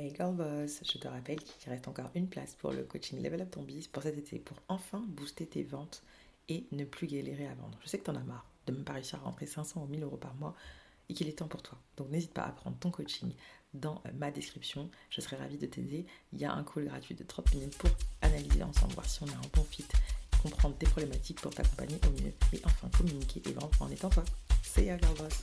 Hey Girl Boss, je te rappelle qu'il reste encore une place pour le coaching Level Up ton Biz pour cet été pour enfin booster tes ventes et ne plus galérer à vendre. Je sais que tu en as marre de ne pas réussir à rentrer 500 ou 1000 euros par mois et qu'il est temps pour toi. Donc n'hésite pas à prendre ton coaching dans euh, ma description. Je serai ravie de t'aider. Il y a un call gratuit de 30 minutes pour analyser ensemble, voir si on a un bon fit, comprendre tes problématiques pour t'accompagner au mieux et enfin communiquer et vendre en étant toi. C'est Girl Boss.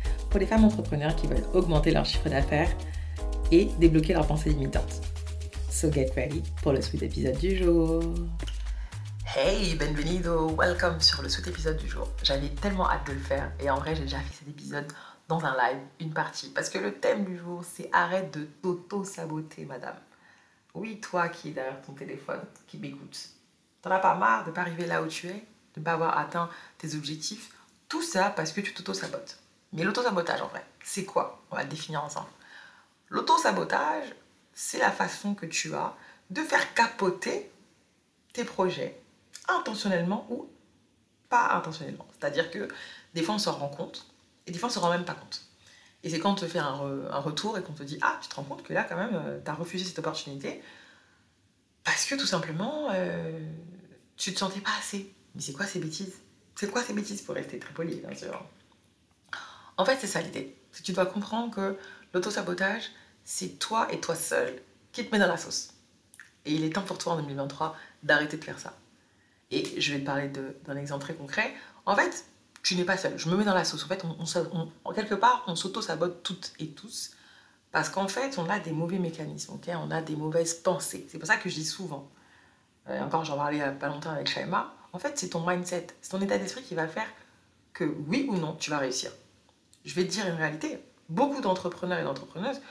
pour les femmes entrepreneurs qui veulent augmenter leur chiffre d'affaires et débloquer leurs pensées limitantes. So get ready pour le sweet épisode du jour. Hey, bienvenido, welcome sur le sweet épisode du jour. J'avais tellement hâte de le faire et en vrai j'ai déjà fait cet épisode dans un live, une partie, parce que le thème du jour c'est arrête de t'auto-saboter madame. Oui, toi qui es derrière ton téléphone, qui m'écoutes. T'en as pas marre de ne pas arriver là où tu es, de ne pas avoir atteint tes objectifs, tout ça parce que tu t'auto-sabotes. Mais l'auto-sabotage, en vrai, c'est quoi? On va le définir ensemble. L'auto-sabotage, c'est la façon que tu as de faire capoter tes projets intentionnellement ou pas intentionnellement. C'est-à-dire que des fois, on s'en rend compte et des fois, on ne s'en rend même pas compte. Et c'est quand on te fait un, retour et qu'on te dit Ah, tu te rends compte que là, quand même, euh, tu as refusé cette opportunité parce que tout simplement, euh, tu te sentais pas assez. Mais c'est quoi ces bêtises? C'est quoi ces bêtises pour rester très poli, bien sûr? En fait, c'est ça l'idée. Tu dois comprendre que l'auto-sabotage, c'est toi et toi seul qui te met dans la sauce. Et il est temps pour toi en 2023 d'arrêter de faire ça. Et je vais te parler d'un exemple très concret. En fait, tu n'es pas seul. Je me mets dans la sauce. En fait, on, quelque part, on s'auto-sabote toutes et tous. Parce qu'en fait, on a des mauvais mécanismes, on a des mauvaises pensées. C'est pour ça que je dis souvent, euh, encore j'en parlais a pas longtemps avec Shaima, en fait, c'est ton mindset, c'est ton état d'esprit qui va faire que oui ou non, tu vas réussir je vais te dire une réalité. Beaucoup d'entrepreneurs et d'entrepreneuses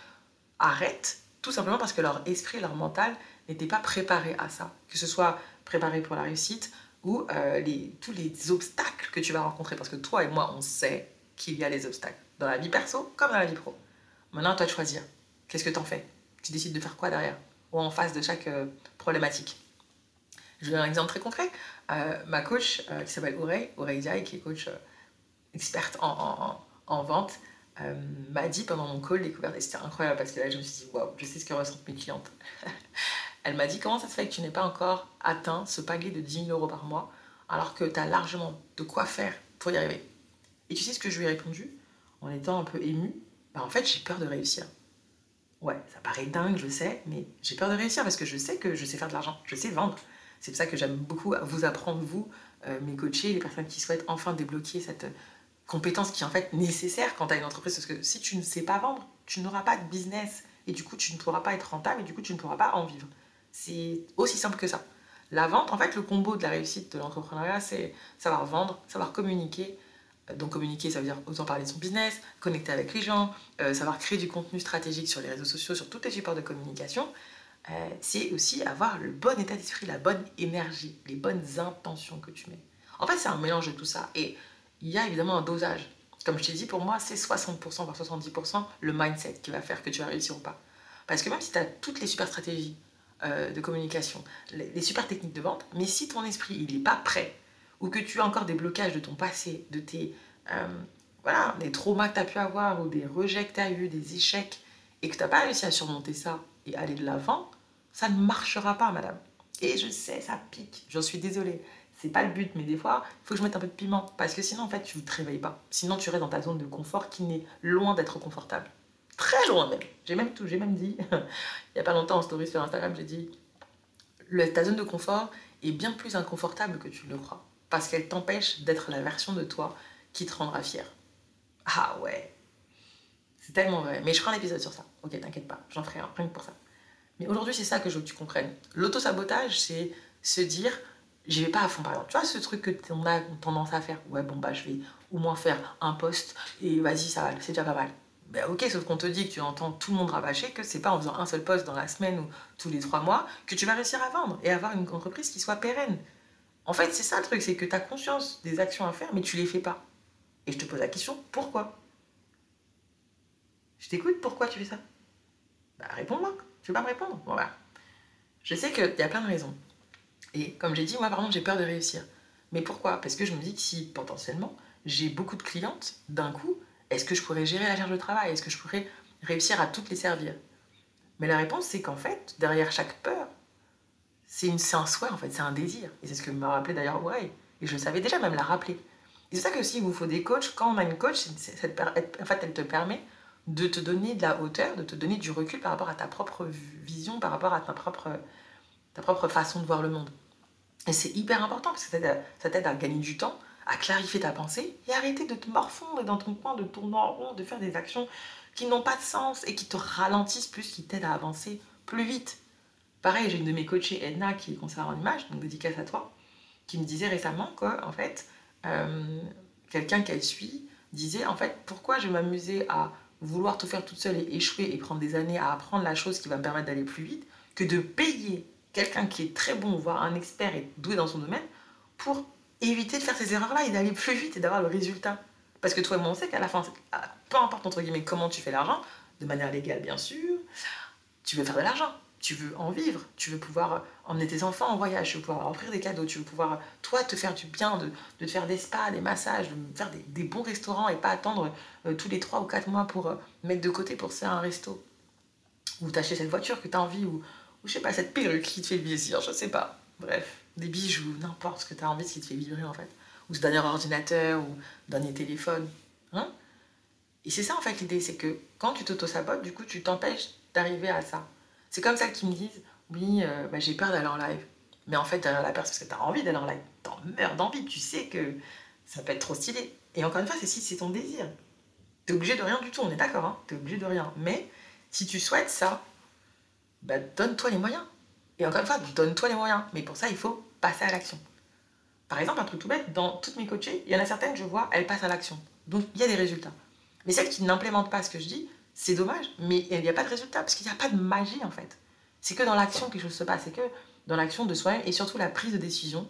arrêtent tout simplement parce que leur esprit, leur mental n'était pas préparé à ça. Que ce soit préparé pour la réussite ou euh, les, tous les obstacles que tu vas rencontrer. Parce que toi et moi, on sait qu'il y a des obstacles dans la vie perso comme dans la vie pro. Maintenant, toi de choisir. Qu'est-ce que tu en fais? Tu décides de faire quoi derrière Ou en face de chaque euh, problématique? Je vais donner un exemple très concret. Euh, ma coach, qui s'appelle Aurey, Aurey Diaye, qui est coach experte en vente euh, m'a dit pendant mon call découverte, et c'était incroyable parce que là je me suis dit, waouh, je sais ce que ressentent mes clientes. Elle m'a dit, comment ça se fait que tu n'aies pas encore atteint ce palier de 10 000 euros par mois alors que tu as largement de quoi faire pour y arriver? Et tu sais ce que je lui ai répondu? En étant un peu émue bah, En fait, j'ai peur de réussir. Ouais, ça paraît dingue, je sais, mais j'ai peur de réussir parce que je sais que je sais faire de l'argent, je sais vendre. C'est pour ça que j'aime beaucoup vous apprendre, vous, euh, mes coachés, les personnes qui souhaitent enfin débloquer cette, compétence qui est en fait nécessaire quand tu as une entreprise. Parce que si tu ne sais pas vendre, tu n'auras pas de business. Et du coup, tu ne pourras pas être rentable et du coup, tu ne pourras pas en vivre. C'est aussi simple que ça. La vente, en fait, le combo de la réussite de l'entrepreneuriat, c'est savoir vendre, savoir communiquer. Euh, donc communiquer, ça veut dire autant parler de son business, connecter avec les gens, euh, savoir créer du contenu stratégique sur les réseaux sociaux, sur tous les supports de communication. Euh, c'est aussi avoir le bon état d'esprit, la bonne énergie, les bonnes intentions que tu mets. En fait, c'est un mélange de tout ça. Et il y a évidemment un dosage. Comme je t'ai dit, pour moi, c'est 60% voire 70% le mindset qui va faire que tu vas réussir ou pas. Parce que même si tu as toutes les super stratégies euh, de communication, les, super techniques de vente, mais si ton esprit il n'est pas prêt, ou que tu as encore des blocages de ton passé, de tes euh, voilà, des traumas que tu as pu avoir, ou des rejets que tu as eu, des échecs, et que tu n'as pas réussi à surmonter ça et aller de l'avant, ça ne marchera pas, madame. Et je sais, ça pique, j'en suis désolée c'est pas le but, mais des fois, il faut que je mette un peu de piment. Parce que sinon, en fait, tu ne te réveilles pas. Sinon, tu restes dans ta zone de confort qui n'est loin d'être confortable. Très loin même. J'ai même tout, j'ai même dit, il n'y a pas longtemps en story sur Instagram, j'ai dit, ta zone de confort est bien plus inconfortable que tu le crois. Parce qu'elle t'empêche d'être la version de toi qui te rendra fier. Ah ouais. C'est tellement vrai. Mais je ferai un épisode sur ça. Ok, t'inquiète pas, j'en ferai un, rien que pour ça. Mais aujourd'hui, c'est ça que je veux que tu comprennes. L'autosabotage, c'est se dire, j'y vais pas à fond par exemple. Tu vois ce truc que on a tendance à faire Ouais, bon bah je vais au moins faire un post et vas-y, ça va, c'est déjà pas mal. Ben ok, sauf qu'on te dit que tu entends tout le monde rabâcher que c'est pas en faisant un seul poste dans la semaine ou tous les trois mois que tu vas réussir à vendre et avoir une entreprise qui soit pérenne. En fait, c'est ça le truc, c'est que tu as conscience des actions à faire, mais tu les fais pas. Et je te pose la question, pourquoi? Je t'écoute, pourquoi tu fais ça? Bah réponds-moi, tu veux pas me répondre Voilà. Je sais qu'il y a plein de raisons. Et comme j'ai dit, moi par exemple, j'ai peur de réussir. Mais pourquoi? Parce que je me dis que si potentiellement j'ai beaucoup de clientes d'un coup, est-ce que je pourrais gérer la charge de travail? Est-ce que je pourrais réussir à toutes les servir? Mais la réponse, c'est qu'en fait, derrière chaque peur, c'est un souhait, en fait, c'est un désir. Et c'est ce que m'a rappelé d'ailleurs ouais, Et je le savais déjà, même la rappeler. Et c'est ça que il vous faut des coachs. Quand on a une coach, en fait, elle te permet de te donner de la hauteur, de te donner du recul par rapport à ta propre vision, par rapport à ta propre, ta propre façon de voir le monde. Et c'est hyper important parce que ça t'aide à gagner du temps, à clarifier ta pensée et arrêter de te morfondre dans ton coin, de tourner en rond, de faire des actions qui n'ont pas de sens et qui te ralentissent plus, qui t'aident à avancer plus vite. Pareil, j'ai une de mes coachées, Edna, qui est conseillère en image, donc dédicace à toi, qui me disait récemment que, en fait, euh, quelqu'un qu'elle suit disait, en fait, pourquoi je m'amuser à vouloir tout faire toute seule et échouer et prendre des années à apprendre la chose qui va me permettre d'aller plus vite, que de payer quelqu'un qui est très bon, voire un expert et doué dans son domaine, pour éviter de faire ces erreurs-là et d'aller plus vite et d'avoir le résultat. Parce que toi et moi, on sait qu'à la fin, peu importe entre guillemets comment tu fais l'argent, de manière légale bien sûr, tu veux faire de l'argent, tu veux en vivre, tu veux pouvoir emmener tes enfants en voyage, tu veux pouvoir offrir des cadeaux, tu veux pouvoir, toi, te faire du bien, de, te faire des spas, des massages, de faire des, bons restaurants et pas attendre euh, tous les 3 ou 4 mois pour euh, mettre de côté pour faire un resto. Ou t'acheter cette voiture que tu as envie, ou, ou je sais pas, cette perruque qui te fait plaisir, je sais pas. Bref des bijoux, n'importe ce que tu as envie, qui te fait vibrer en fait. Ou ce dernier ordinateur, ou dernier téléphone. Hein Et c'est ça en fait l'idée, c'est que quand tu t'auto-sabotes, du coup tu t'empêches d'arriver à ça. C'est comme ça qu'ils me disent, oui, euh, bah, j'ai peur d'aller en live. Mais en fait, derrière la peur, parce que tu as envie d'aller en live. T'en meurs d'envie, tu sais que ça peut être trop stylé. Et encore une fois, c'est si c'est ton désir. T'es obligé de rien du tout, on est d'accord, hein t'es obligé de rien. Mais si tu souhaites ça, bah, donne-toi les moyens. Et encore une fois, donne-toi les moyens. Mais pour ça, il faut passer à l'action. Par exemple, un truc tout bête, dans toutes mes coachées, il y en a certaines, je vois, elles passent à l'action. Donc, il y a des résultats. Mais celles qui n'implémentent pas ce que je dis, c'est dommage, mais il n'y a pas de résultat, parce qu'il n'y a pas de magie, en fait. C'est que dans l'action que quelque chose se passe, c'est que dans l'action de soi-même, et surtout la prise de décision,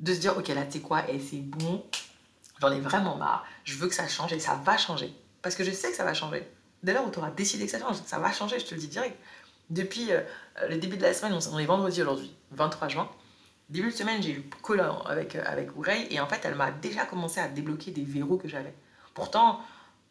de se dire, ok, là, tu sais quoi, et c'est bon, j'en ai vraiment marre, je veux que ça change, et ça va changer. Parce que je sais que ça va changer. Dès lors où tu auras décidé que ça change, ça va changer, je te le dis direct. Depuis euh, le début de la semaine, on est vendredi aujourd'hui, 23 juin. Début de semaine, j'ai eu le avec, euh, avec et en fait, elle m'a déjà commencé à débloquer des verrous que j'avais. Pourtant,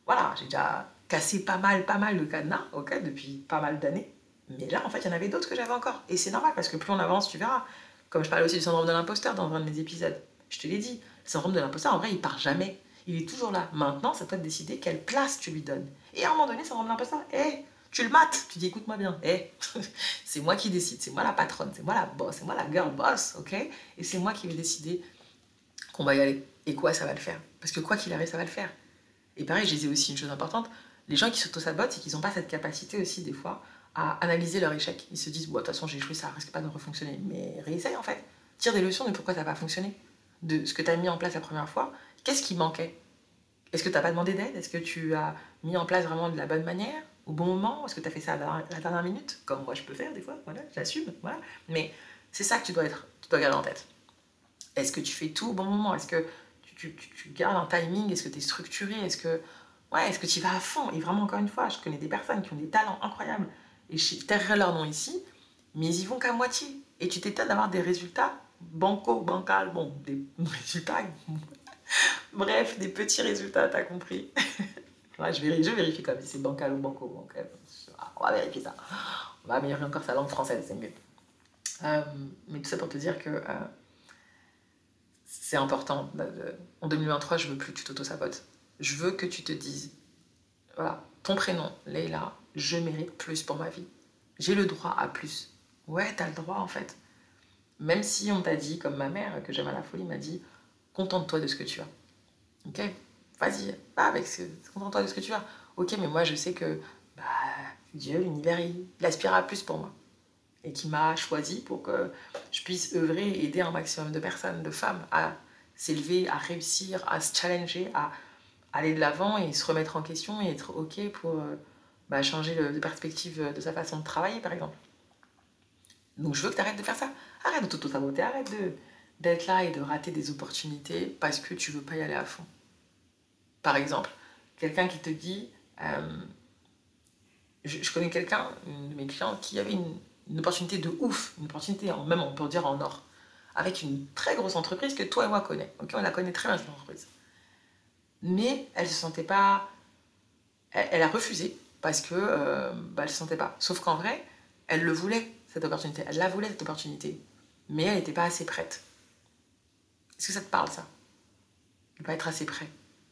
voilà, j'ai déjà cassé pas mal, pas mal de cadenas, ok, depuis pas mal d'années. Mais là, en fait, il y en avait d'autres que j'avais encore. Et c'est normal parce que plus on avance, tu verras. Comme je parlais aussi du syndrome de l'imposteur dans un de mes épisodes. Je te l'ai dit, le syndrome de l'imposteur, en vrai, il part jamais. Il est toujours là. Maintenant, ça peut de décider quelle place tu lui donnes. Et à un moment donné, syndrome de l'imposteur, hé, tu le mates, tu dis écoute-moi bien, hey, c'est moi qui décide, c'est moi la patronne, c'est moi la boss, c'est moi la girl boss, ok? Et c'est moi qui vais décider qu'on va y aller. Et quoi, ça va le faire? Parce que quoi qu'il arrive, ça va le faire. Et pareil, je disais aussi une chose importante, les gens qui s'auto-sabotent, c'est qu'ils n'ont pas cette capacité aussi, des fois, à analyser leur échec. Ils se disent, de toute façon, j'ai échoué, ça risque pas de refonctionner. Mais réessaye en fait. Tire des leçons de pourquoi ça n'a pas fonctionné. De ce que tu as mis en place la première fois. Qu'est-ce qui manquait? Est-ce que tu n'as pas demandé d'aide? Est-ce que tu as mis en place vraiment de la bonne manière? Au bon moment Est-ce que tu as fait ça à la dernière minute Comme moi je peux faire des fois, voilà, j'assume, voilà. Mais c'est ça que tu dois être, tu dois garder en tête. Est-ce que tu fais tout au bon moment? Est-ce que tu, gardes un timing? Est-ce que tu es structuré? Est-ce que ouais, est-ce que tu vas à fond? Et vraiment, encore une fois, je connais des personnes qui ont des talents incroyables et je tairai leur nom ici, mais ils y vont qu'à moitié. Et tu t'étonnes d'avoir des résultats banco, bancal, bon, des résultats. Bref, des petits résultats, t'as compris je, vérifie, je vérifie comme si c'est bancal ou banco. on va vérifier ça. On va améliorer encore sa langue française, c'est mieux. Euh, mais tout ça pour te dire que euh, c'est important. en 2023, je veux plus que tu t'auto-sabotes. Je veux que tu te dises, voilà, ton prénom, Leila, je mérite plus pour ma vie. J'ai le droit à plus. Ouais, t'as le droit en fait. Même si on t'a dit, comme ma mère, que j'aime à la folie, m'a dit, contente-toi de ce que tu as. Ok? Vas-y, va avec ce, contente-toi de ce que tu as. Ok, mais moi je sais que bah, Dieu, l'univers, il, aspire à plus pour moi. Et qui m'a choisi pour que je puisse œuvrer et aider un maximum de personnes, de femmes, à s'élever, à réussir, à se challenger, à, aller de l'avant et se remettre en question et être OK pour euh, bah, changer de perspective de sa façon de travailler, par exemple. Donc je veux que tu arrêtes de faire ça. Arrête de t'auto-saboter, arrête d'être là et de rater des opportunités parce que tu veux pas y aller à fond. Par exemple, quelqu'un qui te dit, euh, je, connais quelqu'un, un de mes clients, qui avait une, opportunité de ouf, une opportunité, même on peut dire en or, avec une très grosse entreprise que toi et moi connaissons. Ok, on la connaît très bien cette entreprise. Mais elle se sentait pas, elle, a refusé parce que euh, bah, elle se sentait pas. Sauf qu'en vrai, elle le voulait cette opportunité, elle la voulait cette opportunité, mais elle n'était pas assez prête. Est-ce que ça te parle ça? De pas être assez prêt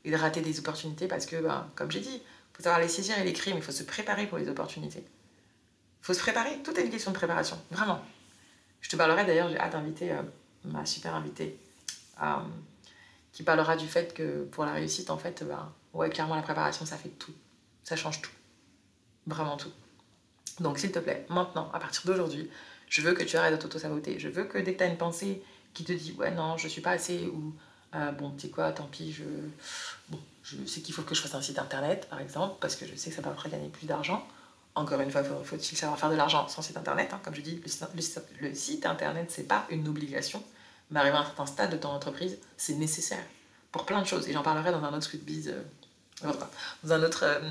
de rater des opportunités parce que, ben, comme j'ai dit, il faut savoir les saisir et les crimes, il faut se préparer pour les opportunités. Il faut se préparer, tout est une question de préparation, vraiment. Je te parlerai d'ailleurs, j'ai hâte d'inviter euh, ma super invitée euh, qui parlera du fait que pour la réussite, en fait, ben, ouais, clairement, la préparation, ça fait tout. Ça change tout. Vraiment tout. Donc, s'il te plaît, maintenant, à partir d'aujourd'hui, je veux que tu arrêtes de t'auto-saboter. Je veux que dès que tu as une pensée qui te dit, ouais, non, je suis pas assez, ou euh, bon, tu sais quoi, tant pis, je, bon, je sais qu'il faut que je fasse un site internet, par exemple, parce que je sais que ça permettrait de gagner plus d'argent. Encore une fois, faut-il savoir faire de l'argent sans site internet. Hein. Comme je dis, le, site internet, c'est pas une obligation, mais arriver à un certain stade de ton entreprise, c'est nécessaire pour plein de choses. Et j'en parlerai dans un autre Squid Biz, euh, dans un autre. Euh,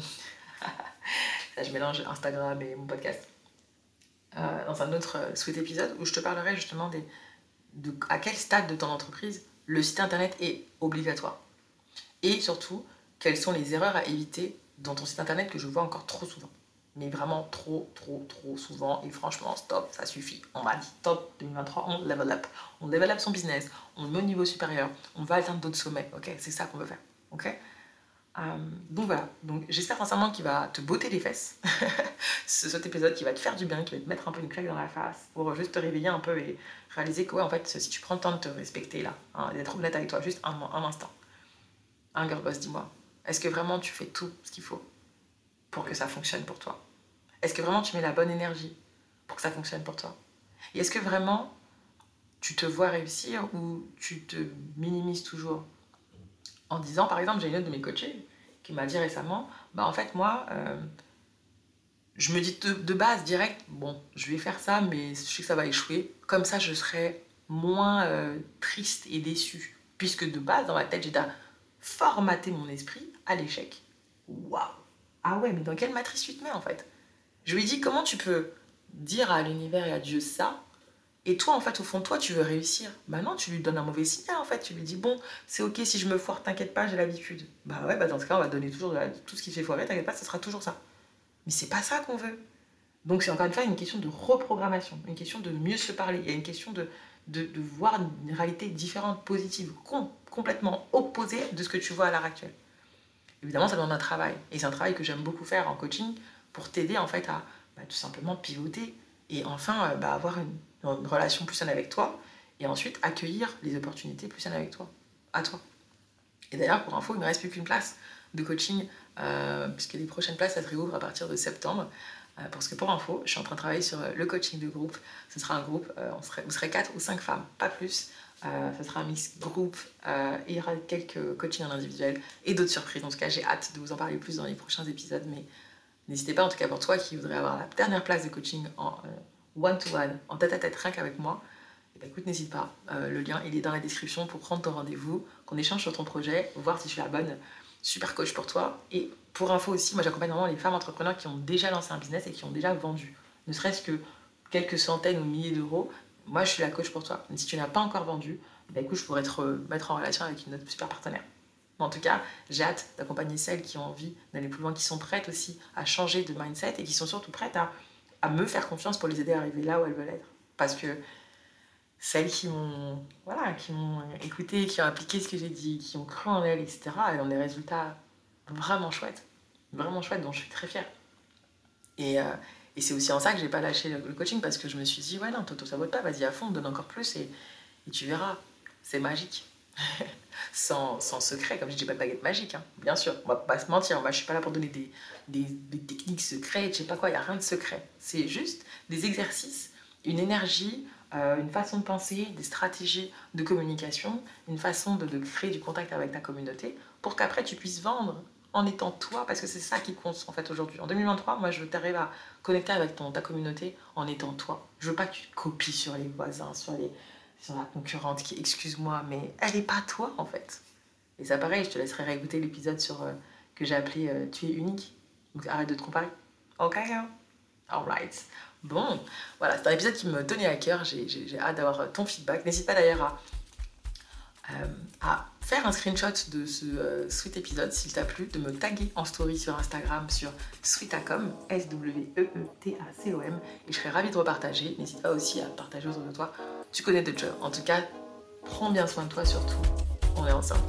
je mélange Instagram et mon podcast. dans un autre Sweet épisode où je te parlerai justement des, de à quel stade de ton entreprise le site internet est obligatoire. Et surtout, quelles sont les erreurs à éviter dans ton site internet que je vois encore trop souvent. Mais vraiment trop, trop, trop souvent. Et franchement, stop, ça suffit. On va dire top 2023, on level up. On level up son business, on met au niveau supérieur, on va atteindre d'autres sommets. Ok, c'est ça qu'on veut faire. Donc voilà, donc j'espère sincèrement qu'il va te botter les fesses, cet épisode qui va te faire du bien, qui va te mettre un peu une claque dans la face, pour juste te réveiller un peu et réaliser que ouais, en fait, si tu prends le temps de te respecter là, hein, d'être honnête avec toi, juste un, instant, un boss, dis-moi, est-ce que vraiment tu fais tout ce qu'il faut pour que ça fonctionne pour toi? Est-ce que vraiment tu mets la bonne énergie pour que ça fonctionne pour toi? Et est-ce que vraiment tu te vois réussir ou tu te minimises toujours? En disant, par exemple, j'ai une autre de mes coachés qui m'a dit récemment, bah en fait moi, euh, je me dis de, base direct, bon, je vais faire ça, mais je sais que ça va échouer. Comme ça, je serai moins euh, triste et déçue. Puisque de base, dans ma tête, j'ai formaté mon esprit à l'échec. Waouh Ah ouais, mais dans quelle matrice tu te mets en fait? Je lui ai dit, comment tu peux dire à l'univers et à Dieu ça et toi, en fait, au fond de toi, tu veux réussir. Bah non, tu lui donnes un mauvais signal, en fait. Tu lui dis, bon, c'est ok si je me foire, t'inquiète pas, j'ai l'habitude. Bah ouais, bah dans ce cas, on va donner toujours tout ce qui fait foirer, t'inquiète pas, ce sera toujours ça. Mais c'est pas ça qu'on veut. Donc c'est encore une fois une question de reprogrammation, une question de mieux se parler. Il y a une question de, de, voir une réalité différente, positive, complètement opposée de ce que tu vois à l'heure actuelle. Évidemment, ça demande un travail. Et c'est un travail que j'aime beaucoup faire en coaching pour t'aider en fait à bah, tout simplement pivoter et enfin euh, bah, avoir une, une relation plus saine avec toi, et ensuite accueillir les opportunités plus saines avec toi, à toi. Et d'ailleurs, pour info, il ne me reste plus qu'une place de coaching, euh, puisque les prochaines places, ça se réouvre à partir de septembre. Euh, parce que pour info, je suis en train de travailler sur le coaching de groupe. Ce sera un groupe, euh, vous serez 4 ou 5 femmes, pas plus. ce sera un mix groupe, et il y aura quelques coachings en individuel et d'autres surprises. En tout cas, j'ai hâte de vous en parler plus dans les prochains épisodes, mais n'hésitez pas, en tout cas pour toi qui voudrais avoir la dernière place de coaching en one-to-one, en tête-à-tête, rien qu'avec moi, eh ben, écoute, n'hésite pas. Euh, le lien, il est dans la description pour prendre ton rendez-vous, qu'on échange sur ton projet, voir si je suis la bonne super coach pour toi. Et pour info aussi, moi j'accompagne vraiment les femmes entrepreneurs qui ont déjà lancé un business et qui ont déjà vendu, ne serait-ce que quelques centaines ou milliers d'euros. Moi, je suis la coach pour toi. Si tu n'as pas encore vendu, bah, écoute, je pourrais te mettre en relation avec une autre super partenaire. en tout cas, j'ai hâte d'accompagner celles qui ont envie d'aller plus loin, qui sont prêtes aussi à changer de mindset et qui sont surtout prêtes à à me faire confiance pour les aider à arriver là où elles veulent être. Parce que celles qui m'ont voilà, écouté, qui ont appliqué ce que j'ai dit, qui ont cru en elles, etc., elles ont des résultats vraiment chouettes. Vraiment chouettes, dont je suis très fière. Et, euh, c'est aussi en ça que j'ai pas lâché le, coaching, parce que je me suis dit, ouais, non, ça vaut pas, vas-y à fond, donne encore plus, et tu verras, c'est magique. sans, secret, comme je dis pas de baguette magique, hein. bien sûr, on va pas se mentir, moi je suis pas là pour donner des, techniques secrètes, je sais pas quoi, il n'y a rien de secret. C'est juste des exercices, une énergie, euh, une façon de penser, des stratégies de communication, une façon de, de, créer du contact avec ta communauté pour qu'après tu puisses vendre en étant toi, parce que c'est ça qui compte en fait aujourd'hui. En 2023, moi je veux t'arriver à connecter avec ton, ta communauté en étant toi. Je veux pas que tu copies sur les voisins, sur, les, sur la concurrente qui, excuse-moi, mais elle est pas toi en fait. Et ça pareil, je te laisserai réécouter l'épisode sur euh, que j'ai appelé euh, Tu es unique. Donc arrête de te comparer. Ok, hein? alright. Bon, voilà, c'est un épisode qui me tenait à cœur. J'ai hâte d'avoir ton feedback. N'hésite pas d'ailleurs euh, à faire un screenshot de ce euh, sweet épisode s'il t'a plu, de me taguer en story sur Instagram sur sweetacom, S-W-E-E-T-A-C-O-M, et je serais ravie de repartager. N'hésite pas aussi à partager autour de toi. Tu connais de job. En tout cas, prends bien soin de toi surtout. On est ensemble.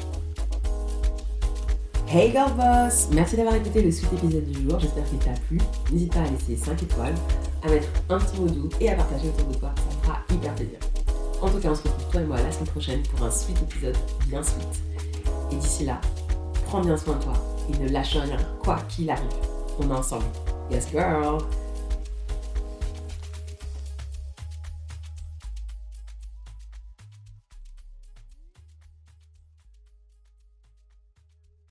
Hey Girl Boss Merci d'avoir écouté le sweet épisode du jour, j'espère qu'il t'a plu. N'hésite pas à laisser 5 étoiles, à mettre un petit mot doux et à partager autour de toi, ça me fera hyper plaisir. En tout cas, on se retrouve toi et moi la semaine prochaine pour un sweet épisode bien sweet. Et d'ici là, prends bien soin de toi et ne lâche rien, quoi qu'il arrive. On est ensemble. Yes, girl!